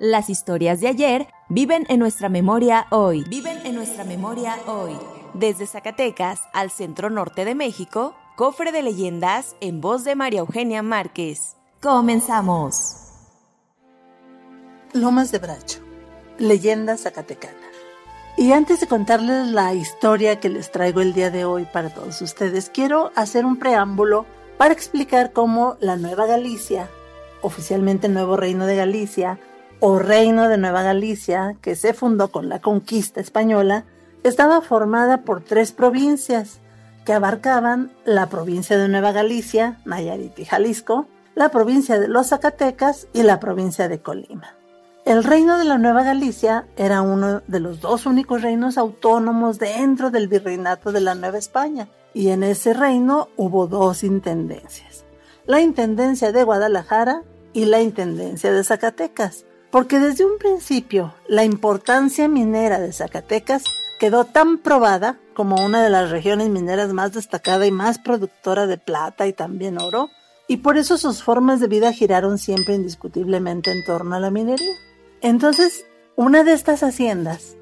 Las historias de ayer viven en nuestra memoria hoy. Viven en nuestra memoria hoy. Desde Zacatecas al centro norte de México, cofre de leyendas en voz de María Eugenia Márquez. Comenzamos. Lomas de Bracho, leyenda zacatecana. Y antes de contarles la historia que les traigo el día de hoy para todos ustedes, quiero hacer un preámbulo para explicar cómo la Nueva Galicia, oficialmente Nuevo Reino de Galicia, o Reino de Nueva Galicia, que se fundó con la conquista española, estaba formada por tres provincias que abarcaban la provincia de Nueva Galicia, Nayarit y Jalisco, la provincia de los Zacatecas y la provincia de Colima. El reino de la Nueva Galicia era uno de los dos únicos reinos autónomos dentro del virreinato de la Nueva España, y en ese reino hubo dos intendencias, la Intendencia de Guadalajara y la Intendencia de Zacatecas, porque desde un principio la importancia minera de Zacatecas quedó tan probada como una de las regiones mineras más destacada y más productora de plata y también oro, y por eso sus formas de vida giraron siempre indiscutiblemente en torno a la minería. Entonces, una de estas haciendas,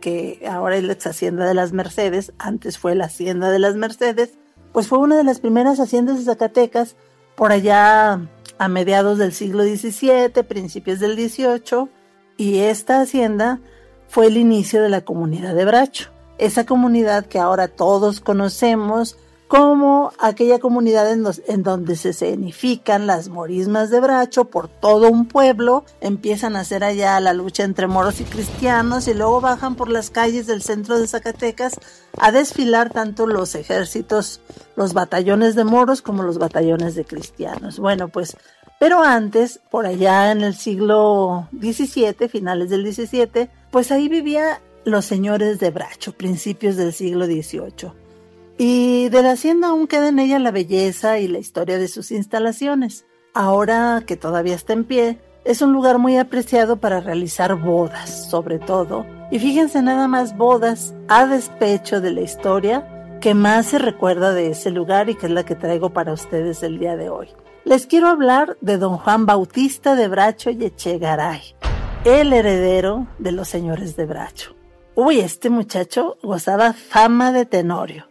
que ahora es la hacienda de las Mercedes, antes fue la hacienda de las Mercedes, pues fue una de las primeras haciendas de Zacatecas por allá a mediados del siglo XVII, principios del XVIII, y esta hacienda fue el inicio de la comunidad de Bracho. Esa comunidad que ahora todos conocemos como aquella comunidad en, donde se escenifican las morismas de Bracho por todo un pueblo, empiezan a hacer allá la lucha entre moros y cristianos y luego bajan por las calles del centro de Zacatecas a desfilar tanto los ejércitos, los batallones de moros como los batallones de cristianos. Bueno, pues, pero antes, por allá en el siglo XVII, finales del XVII, pues ahí vivían los señores de Bracho, principios del siglo XVIII y de la hacienda aún queda en ella la belleza y la historia de sus instalaciones. Ahora que todavía está en pie, es un lugar muy apreciado para realizar bodas, sobre todo. Y fíjense nada más bodas a despecho de la historia que más se recuerda de ese lugar y que es la que traigo para ustedes el día de hoy. Les quiero hablar de don Juan Bautista de Bracho y Echegaray, el heredero de los señores de Bracho. Uy, este muchacho gozaba fama de tenorio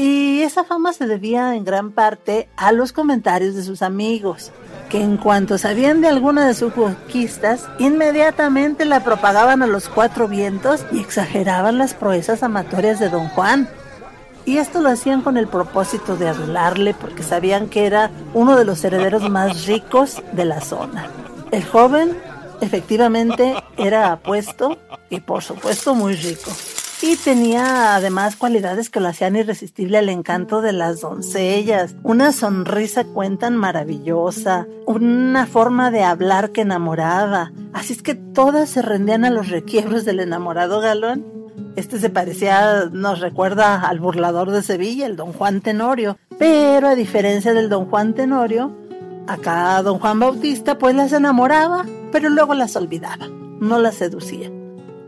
y esa fama se debía en gran parte a los comentarios de sus amigos, que en cuanto sabían de alguna de sus conquistas, inmediatamente la propagaban a los cuatro vientos y exageraban las proezas amatorias de don Juan. Y esto lo hacían con el propósito de adularle porque sabían que era uno de los herederos más ricos de la zona. El joven efectivamente era apuesto y por supuesto muy rico y tenía además cualidades que lo hacían irresistible al encanto de las doncellas, una sonrisa cuentan maravillosa, una forma de hablar que enamoraba, así es que todas se rendían a los requiebros del enamorado galón. Este se parecía, nos recuerda al burlador de Sevilla, el don Juan Tenorio, pero a diferencia del don Juan Tenorio, acá don Juan Bautista pues las enamoraba, pero luego las olvidaba, no las seducía.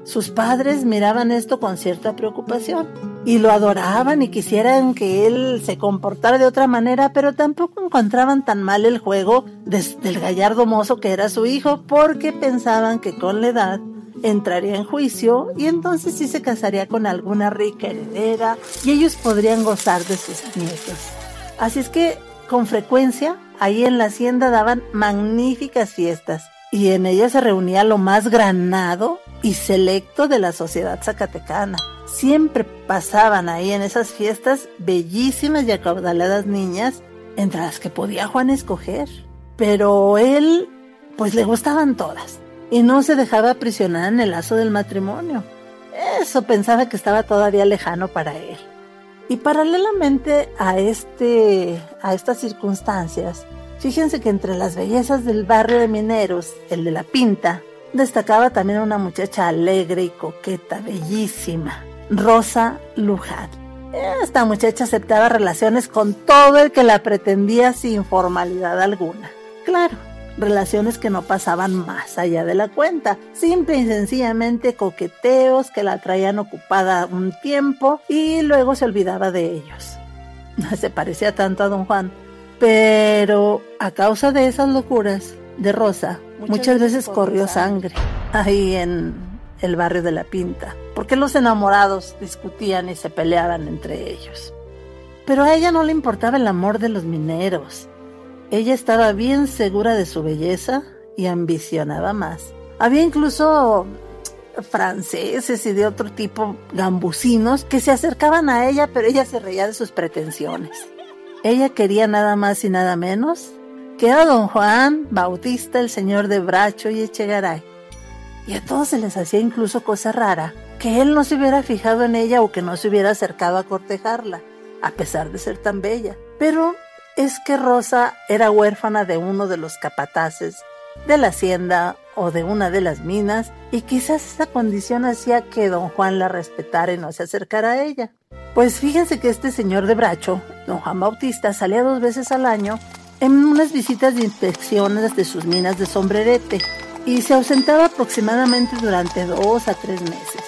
Sus padres miraban esto con cierta preocupación y lo adoraban y quisieran que él se comportara de otra manera, pero tampoco encontraban tan mal el juego del gallardo mozo que era su hijo, porque pensaban que con la edad entraría en juicio y entonces sí se casaría con alguna rica heredera y ellos podrían gozar de sus nietos. Así es que con frecuencia ahí en la hacienda daban magníficas fiestas y en ella se reunía lo más granado y selecto de la sociedad zacatecana. Siempre pasaban ahí en esas fiestas bellísimas y acaudaladas niñas, entre las que podía Juan escoger. Pero él, pues le gustaban todas, y no se dejaba aprisionar en el lazo del matrimonio. Eso pensaba que estaba todavía lejano para él. Y paralelamente a, este, a estas circunstancias, Fíjense que entre las bellezas del barrio de mineros, el de la Pinta, destacaba también una muchacha alegre y coqueta, bellísima, Rosa Luján. Esta muchacha aceptaba relaciones con todo el que la pretendía sin formalidad alguna. Claro, relaciones que no pasaban más allá de la cuenta, simple y sencillamente coqueteos que la traían ocupada un tiempo y luego se olvidaba de ellos. Se parecía tanto a don Juan, pero a causa de esas locuras de Rosa, muchas, veces corrió sangre ahí en el barrio de la Pinta, porque los enamorados discutían y se peleaban entre ellos. Pero a ella no le importaba el amor de los mineros, ella estaba bien segura de su belleza y ambicionaba más. Había incluso franceses y de otro tipo gambusinos que se acercaban a ella, pero ella se reía de sus pretensiones. Ella quería nada más y nada menos que a don Juan Bautista, el señor de Bracho y Echegaray. Y a todos se les hacía incluso cosa rara que él no se hubiera fijado en ella o que no se hubiera acercado a cortejarla, a pesar de ser tan bella. Pero es que Rosa era huérfana de uno de los capataces de la hacienda o de una de las minas y quizás esa condición hacía que don Juan la respetara y no se acercara a ella. Pues fíjense que este señor de Bracho, don Juan Bautista, salía dos veces al año en unas visitas de inspecciones de sus minas de sombrerete y se ausentaba aproximadamente durante dos a tres meses.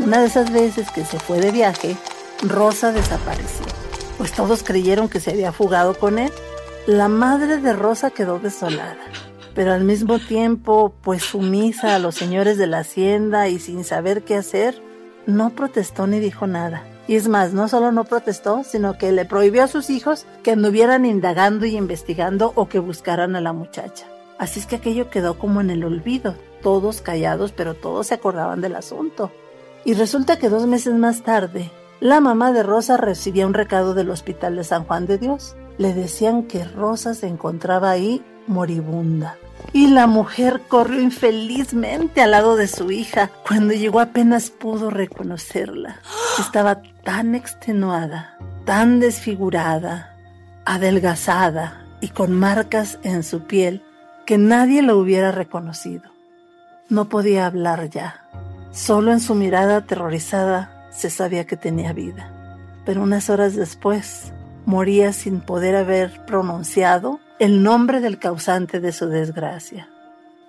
Una de esas veces que se fue de viaje, Rosa desapareció pues todos creyeron que se había fugado con él. La madre de Rosa quedó desolada, pero al mismo tiempo, pues sumisa a los señores de la hacienda y sin saber qué hacer, no protestó ni dijo nada. Y es más, no solo no protestó, sino que le prohibió a sus hijos que anduvieran indagando y investigando o que buscaran a la muchacha. Así es que aquello quedó como en el olvido, todos callados, pero todos se acordaban del asunto. Y resulta que dos meses más tarde, la mamá de Rosa recibía un recado del Hospital de San Juan de Dios. Le decían que Rosa se encontraba ahí moribunda. Y la mujer corrió infelizmente al lado de su hija. Cuando llegó apenas pudo reconocerla. Estaba tan extenuada, tan desfigurada, adelgazada y con marcas en su piel que nadie lo hubiera reconocido. No podía hablar ya. Solo en su mirada aterrorizada se sabía que tenía vida, pero unas horas después moría sin poder haber pronunciado el nombre del causante de su desgracia.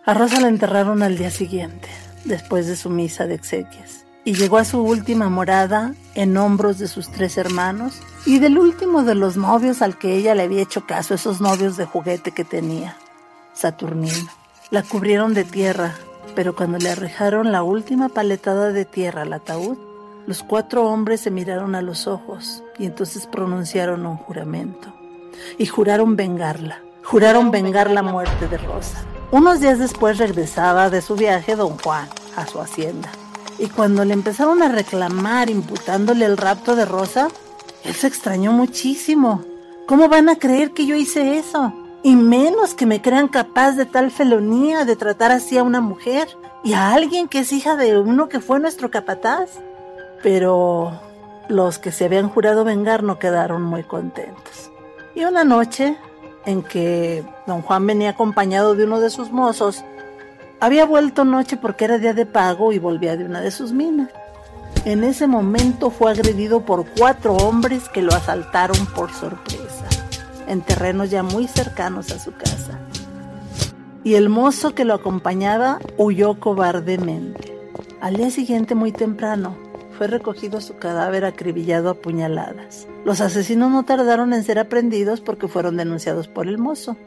A Rosa la enterraron al día siguiente, después de su misa de exequias, y llegó a su última morada en hombros de sus tres hermanos y del último de los novios al que ella le había hecho caso, esos novios de juguete que tenía, Saturnino. La cubrieron de tierra, pero cuando le arrejaron la última paletada de tierra al ataúd, los cuatro hombres se miraron a los ojos y entonces pronunciaron un juramento. Y juraron vengarla. Juraron vengar la muerte de Rosa. Unos días después regresaba de su viaje don Juan a su hacienda. Y cuando le empezaron a reclamar imputándole el rapto de Rosa, él se extrañó muchísimo. ¿Cómo van a creer que yo hice eso? Y menos que me crean capaz de tal felonía de tratar así a una mujer y a alguien que es hija de uno que fue nuestro capataz pero los que se habían jurado vengar no quedaron muy contentos. Y una noche en que don Juan venía acompañado de uno de sus mozos, había vuelto noche porque era día de pago y volvía de una de sus minas. En ese momento fue agredido por cuatro hombres que lo asaltaron por sorpresa, en terrenos ya muy cercanos a su casa. Y el mozo que lo acompañaba huyó cobardemente. Al día siguiente, muy temprano, fue recogido su cadáver acribillado a puñaladas. Los asesinos no tardaron en ser aprendidos porque fueron denunciados por el mozo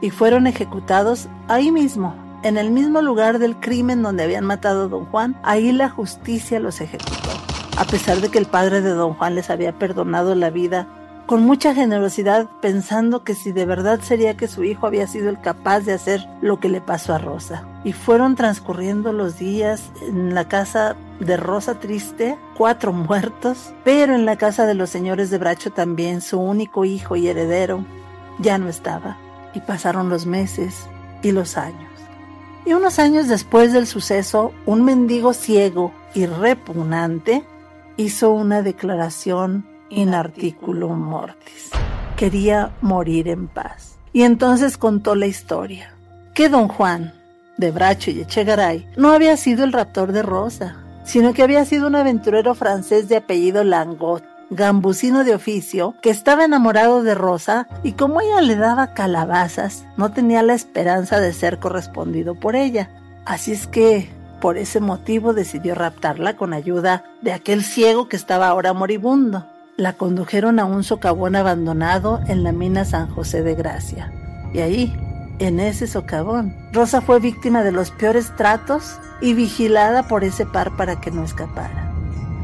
y fueron ejecutados ahí mismo, en el mismo lugar del crimen donde habían matado a don Juan. Ahí la justicia los ejecutó. A pesar de que el padre de don Juan les había perdonado la vida con mucha generosidad, pensando que si de verdad sería que su hijo había sido el capaz de hacer lo que le pasó a Rosa. Y fueron transcurriendo los días en la casa de Rosa Triste, cuatro muertos, pero en la casa de los señores de Bracho también su único hijo y heredero ya no estaba. Y pasaron los meses y los años. Y unos años después del suceso, un mendigo ciego y repugnante hizo una declaración in articulum mortis. Quería morir en paz. y entonces contó la historia. Que don Juan, de Bracho y Echegaray, no había sido el raptor de Rosa, sino que había sido un aventurero francés de apellido Langot, gambusino de oficio, que estaba enamorado de Rosa y como ella le daba calabazas, no tenía la esperanza de ser correspondido por ella. Así es que, por ese motivo, decidió raptarla con ayuda de aquel ciego que estaba ahora moribundo. La condujeron a un socavón abandonado en la mina San José de Gracia. Y ahí, en ese socavón, Rosa fue víctima de los peores tratos y vigilada por ese par para que no escapara.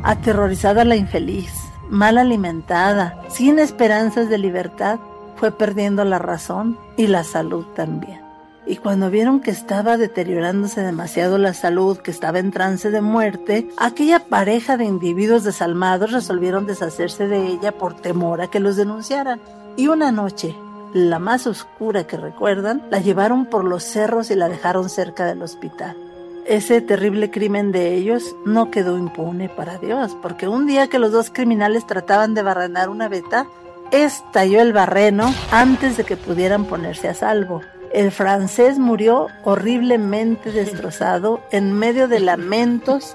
Aterrorizada la infeliz, mal alimentada, sin esperanzas de libertad, fue perdiendo la razón y la salud también. Y cuando vieron que estaba deteriorándose demasiado la salud, que estaba en trance de muerte, aquella pareja de individuos desalmados resolvieron deshacerse de ella por temor a que los denunciaran. Y una noche, la más oscura que recuerdan, la llevaron por los cerros y la dejaron cerca del hospital. Ese terrible crimen de ellos no quedó impune para Dios, porque un día que los dos criminales trataban de barrenar una veta, estalló el barreno antes de que pudieran ponerse a salvo. El francés murió horriblemente destrozado en medio de lamentos,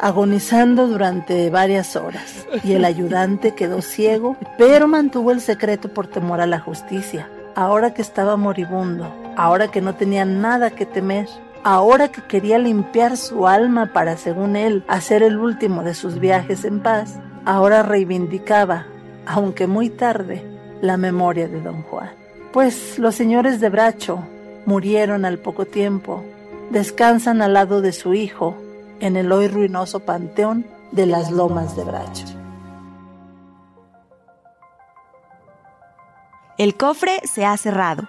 agonizando durante varias horas, y el ayudante quedó ciego, pero mantuvo el secreto por temor a la justicia. Ahora que estaba moribundo, ahora que no tenía nada que temer, ahora que quería limpiar su alma para, según él, hacer el último de sus viajes en paz, ahora reivindicaba, aunque muy tarde, la memoria de don Juan pues los señores de Bracho murieron al poco tiempo, descansan al lado de su hijo en el hoy ruinoso panteón de las lomas de Bracho. El cofre se ha cerrado.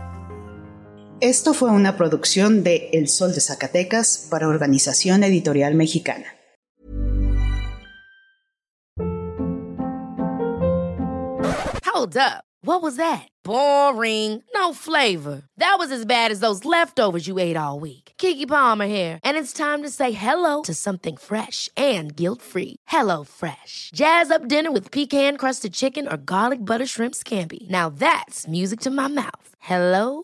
Esto fue una producción de El Sol de Zacatecas para Organización Editorial Mexicana. Hold up. What was that? Boring. No flavor. That was as bad as those leftovers you ate all week. Kiki Palmer here, and it's time to say hello to something fresh and guilt-free. Hello Fresh. Jazz up dinner with pecan-crusted chicken or garlic butter shrimp scampi. Now that's music to my mouth. Hello